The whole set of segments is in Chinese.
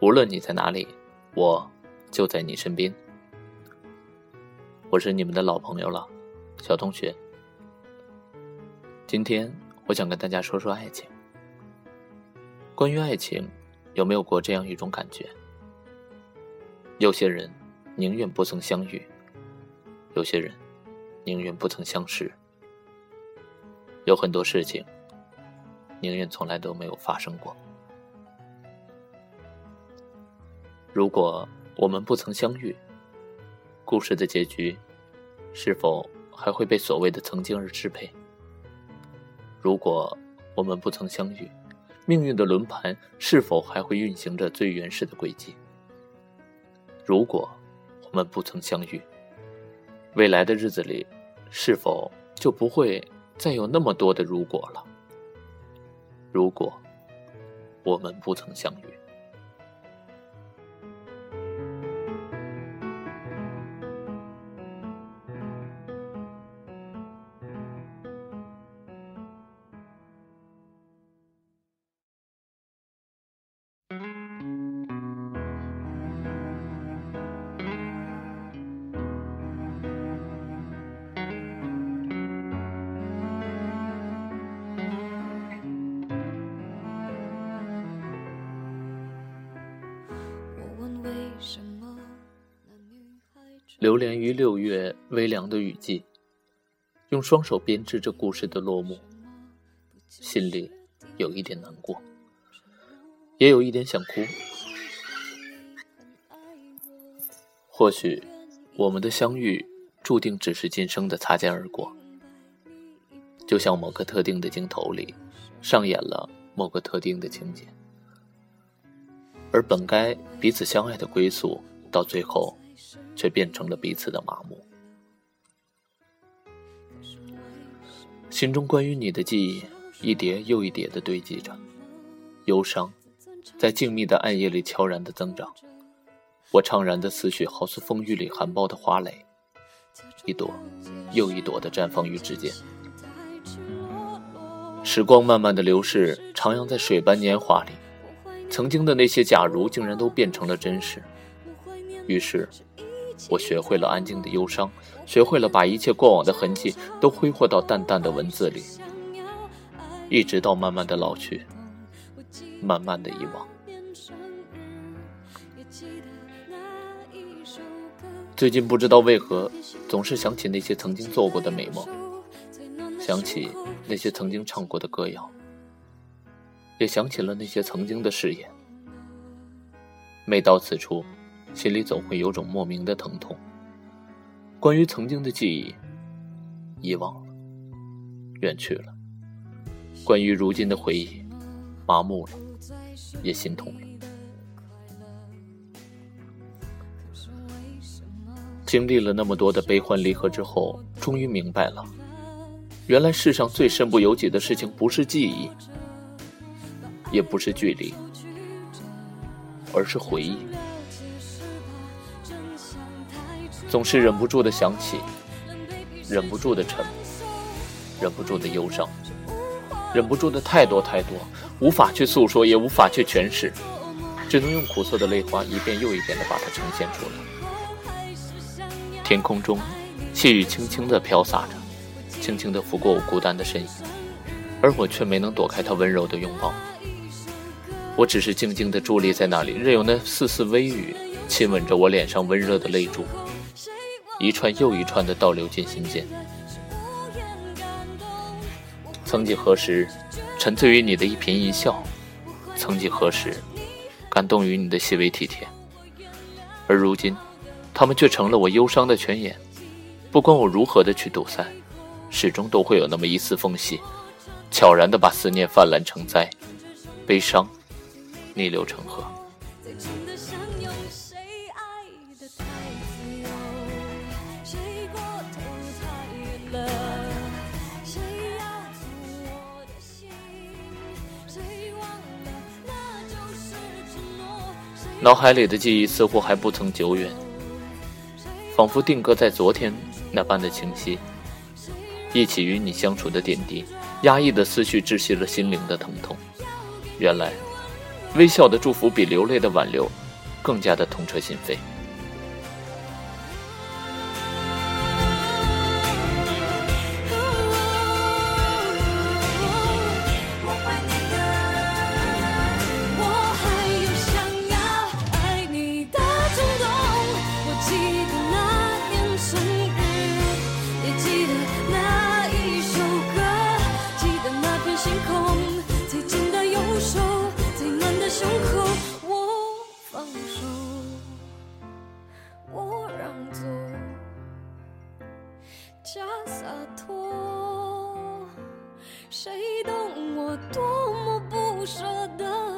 无论你在哪里，我就在你身边。我是你们的老朋友了，小同学。今天我想跟大家说说爱情。关于爱情，有没有过这样一种感觉？有些人宁愿不曾相遇，有些人宁愿不曾相识，有很多事情宁愿从来都没有发生过。如果我们不曾相遇，故事的结局是否还会被所谓的曾经而支配？如果我们不曾相遇，命运的轮盘是否还会运行着最原始的轨迹？如果我们不曾相遇，未来的日子里是否就不会再有那么多的如果了？如果我们不曾相遇。流连于六月微凉的雨季，用双手编织着故事的落幕，心里有一点难过，也有一点想哭。或许我们的相遇注定只是今生的擦肩而过，就像某个特定的镜头里上演了某个特定的情节，而本该彼此相爱的归宿，到最后。却变成了彼此的麻木。心中关于你的记忆一叠又一叠的堆积着，忧伤在静谧的暗夜里悄然的增长。我怅然的思绪好似风雨里含苞的花蕾，一朵又一朵的绽放于指尖。时光慢慢的流逝，徜徉在水般年华里，曾经的那些假如竟然都变成了真实。于是。我学会了安静的忧伤，学会了把一切过往的痕迹都挥霍到淡淡的文字里，一直到慢慢的老去，慢慢的遗忘。最近不知道为何，总是想起那些曾经做过的美梦，想起那些曾经唱过的歌谣，也想起了那些曾经的誓言。每到此处。心里总会有种莫名的疼痛。关于曾经的记忆，遗忘了，远去了；关于如今的回忆，麻木了，也心痛了。经历了那么多的悲欢离合之后，终于明白了，原来世上最身不由己的事情，不是记忆，也不是距离，而是回忆。总是忍不住的想起，忍不住的沉默，忍不住的忧伤，忍不住的太多太多，无法去诉说，也无法去诠释，只能用苦涩的泪花一遍又一遍的把它呈现出来。天空中，细雨轻轻的飘洒着，轻轻的拂过我孤单的身影，而我却没能躲开他温柔的拥抱。我只是静静的伫立在那里，任由那丝丝微雨亲吻着我脸上温热的泪珠。一串又一串的倒流进心间。曾几何时，沉醉于你的一颦一笑；曾几何时，感动于你的细微体贴。而如今，他们却成了我忧伤的泉眼。不管我如何的去堵塞，始终都会有那么一丝缝隙，悄然的把思念泛滥成灾，悲伤逆流成河。脑海里的记忆似乎还不曾久远，仿佛定格在昨天那般的清晰。一起与你相处的点滴，压抑的思绪窒息了心灵的疼痛。原来，微笑的祝福比流泪的挽留更加的痛彻心扉。谁懂我多么不舍得？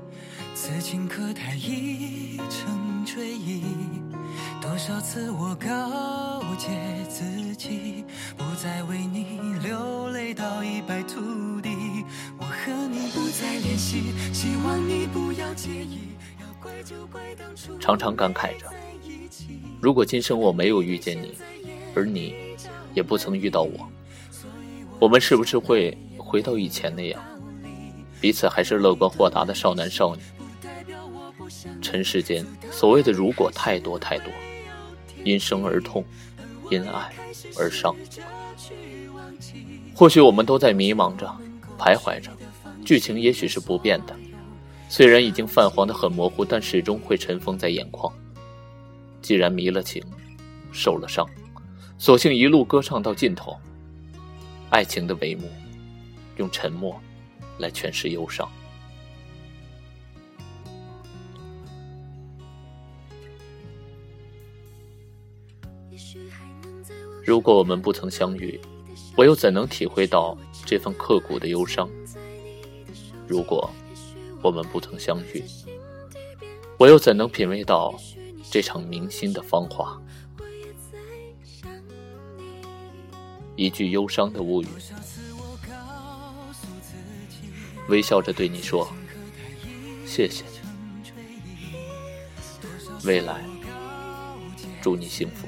此情可待已成追忆。多少次我告诫自己，不再为你流泪到一败涂地。我和你不再联系，希望你不要介意。常常感慨着，如果今生我没有遇见你，而你也不曾遇到我，我们是不是会回到以前那样，彼此还是乐观豁达的少男少女？尘世间所谓的如果太多太多。因生而痛，因爱而伤。或许我们都在迷茫着，徘徊着，剧情也许是不变的。虽然已经泛黄的很模糊，但始终会尘封在眼眶。既然迷了情，受了伤，索性一路歌唱到尽头。爱情的帷幕，用沉默来诠释忧伤。如果我们不曾相遇，我又怎能体会到这份刻骨的忧伤？如果我们不曾相遇，我又怎能品味到这场明星的芳华？一句忧伤的物语，微笑着对你说：“谢谢。”未来，祝你幸福。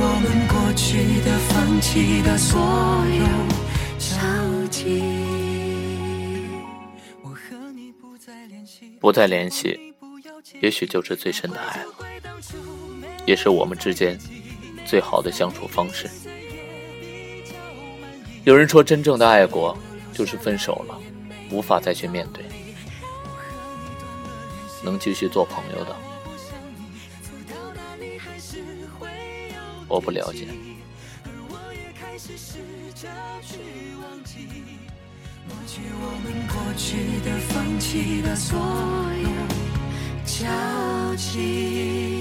我们过去的、放弃的所有交集。不再联系，也许就是最深的爱了，也是我们之间最好的相处方式。有人说，真正的爱过，就是分手了，无法再去面对，能继续做朋友的。我不了解。抹去我们过去的、放弃的所有交集。